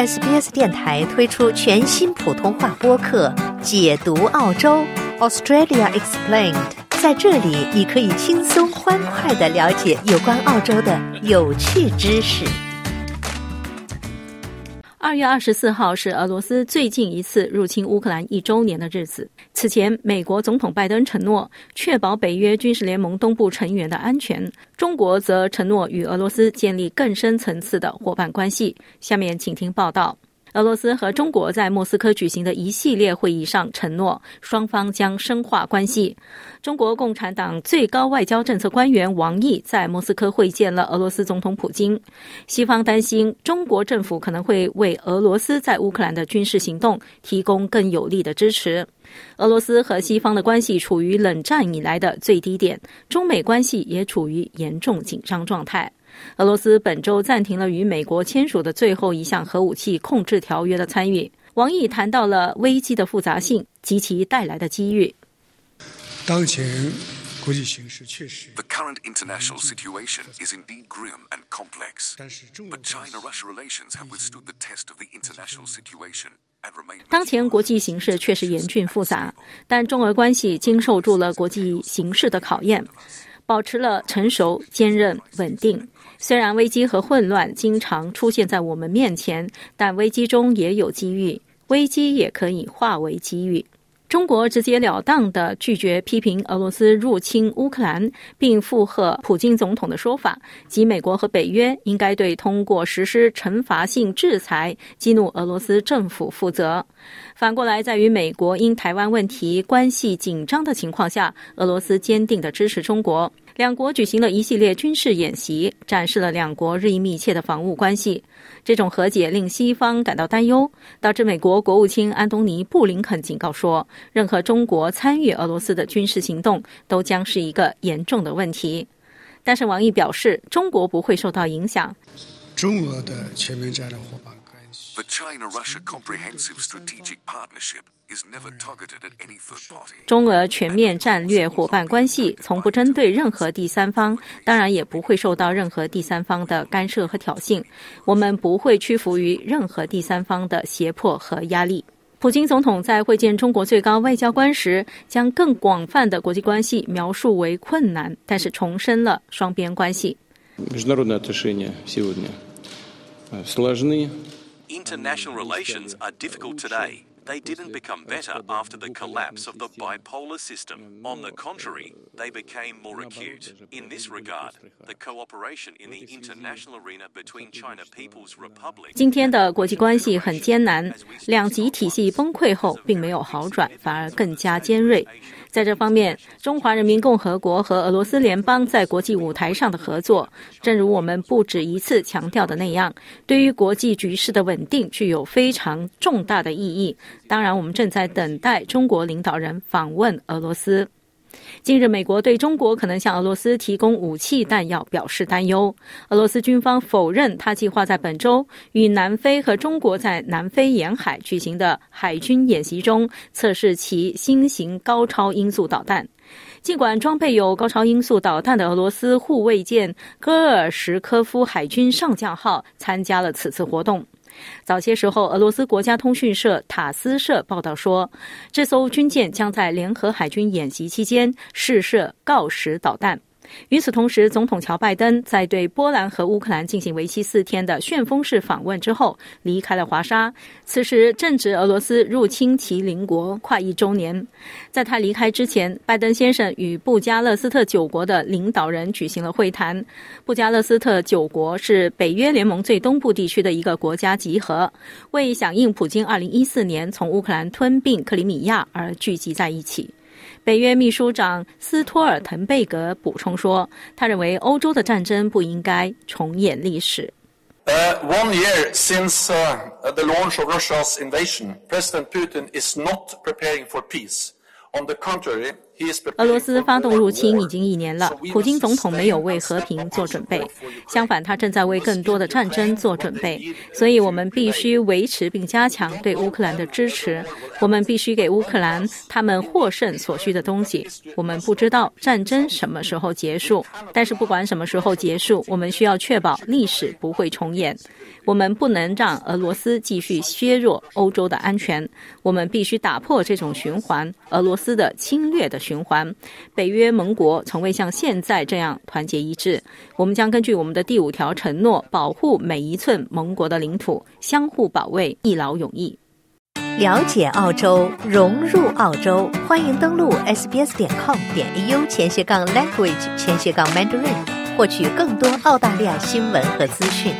SBS 电台推出全新普通话播客《解读澳洲 Australia Explained》。在这里，你可以轻松欢快的了解有关澳洲的有趣知识。二月二十四号是俄罗斯最近一次入侵乌克兰一周年的日子。此前，美国总统拜登承诺确保北约军事联盟东部成员的安全，中国则承诺与俄罗斯建立更深层次的伙伴关系。下面请听报道。俄罗斯和中国在莫斯科举行的一系列会议上承诺，双方将深化关系。中国共产党最高外交政策官员王毅在莫斯科会见了俄罗斯总统普京。西方担心中国政府可能会为俄罗斯在乌克兰的军事行动提供更有力的支持。俄罗斯和西方的关系处于冷战以来的最低点，中美关系也处于严重紧张状态。俄罗斯本周暂停了与美国签署的最后一项核武器控制条约的参与。王毅谈到了危机的复杂性及其带来的机遇。当前国际形势确实。The current international situation is indeed grim and complex, but China-Russia relations have withstood the test of the international situation. 当前国际形势确实严峻复杂，但中俄关系经受住了国际形势的考验，保持了成熟、坚韧、稳定。虽然危机和混乱经常出现在我们面前，但危机中也有机遇，危机也可以化为机遇。中国直截了当的拒绝批评俄罗斯入侵乌克兰，并附和普京总统的说法，即美国和北约应该对通过实施惩罚性制裁激怒俄罗斯政府负责。反过来，在与美国因台湾问题关系紧张的情况下，俄罗斯坚定的支持中国。两国举行了一系列军事演习，展示了两国日益密切的防务关系。这种和解令西方感到担忧，导致美国国务卿安东尼·布林肯警告说，任何中国参与俄罗斯的军事行动都将是一个严重的问题。但是王毅表示，中国不会受到影响。中俄的全面战略伙伴关系。The China-Russia Comprehensive Strategic Partnership is never targeted at any third party. 中俄全面战略伙伴关系从不针对任何第三方，当然也不会受到任何第三方的干涉和挑衅。我们不会屈服于任何第三方的胁迫和压力。普京总统在会见中国最高外交官时，将更广泛的国际关系描述为困难，但是重申了双边关系。 Международные отношения сегодня э, сложны. International relations are difficult today. They didn't become better after the collapse of the bipolar system. On the contrary, they became more acute. In this regard, the cooperation in the international arena between China People's Republic 今天的国际关系很艰难，两极体系崩溃后并没有好转，反而更加尖锐。 在这方面，中华人民共和国和俄罗斯联邦在国际舞台上的合作，正如我们不止一次强调的那样，对于国际局势的稳定具有非常重大的意义。当然，我们正在等待中国领导人访问俄罗斯。近日，美国对中国可能向俄罗斯提供武器弹药表示担忧。俄罗斯军方否认他计划在本周与南非和中国在南非沿海举行的海军演习中测试其新型高超音速导弹。尽管装备有高超音速导弹的俄罗斯护卫舰戈尔什科夫海军上将号参加了此次活动。早些时候，俄罗斯国家通讯社塔斯社报道说，这艘军舰将在联合海军演习期间试射锆石导弹。与此同时，总统乔拜登在对波兰和乌克兰进行为期四天的旋风式访问之后，离开了华沙。此时正值俄罗斯入侵其邻国快一周年。在他离开之前，拜登先生与布加勒斯特九国的领导人举行了会谈。布加勒斯特九国是北约联盟最东部地区的一个国家集合，为响应普京2014年从乌克兰吞并克里米亚而聚集在一起。北约秘书长斯托尔滕贝格补充说，他认为欧洲的战争不应该重演历史。Uh, one year since uh, the launch of Russia's invasion, President Putin is not preparing for peace. On the contrary, 俄罗斯发动入侵已经一年了，普京总统没有为和平做准备，相反，他正在为更多的战争做准备。所以我们必须维持并加强对乌克兰的支持，我们必须给乌克兰他们获胜所需的东西。我们不知道战争什么时候结束，但是不管什么时候结束，我们需要确保历史不会重演。我们不能让俄罗斯继续削弱欧洲的安全，我们必须打破这种循环，俄罗斯的侵略的循环。北约盟国从未像现在这样团结一致。我们将根据我们的第五条承诺，保护每一寸盟国的领土，相互保卫，一劳永逸。了解澳洲，融入澳洲，欢迎登录 sbs 点 com 点 au 前斜杠 language 前斜杠 mandarin，获取更多澳大利亚新闻和资讯。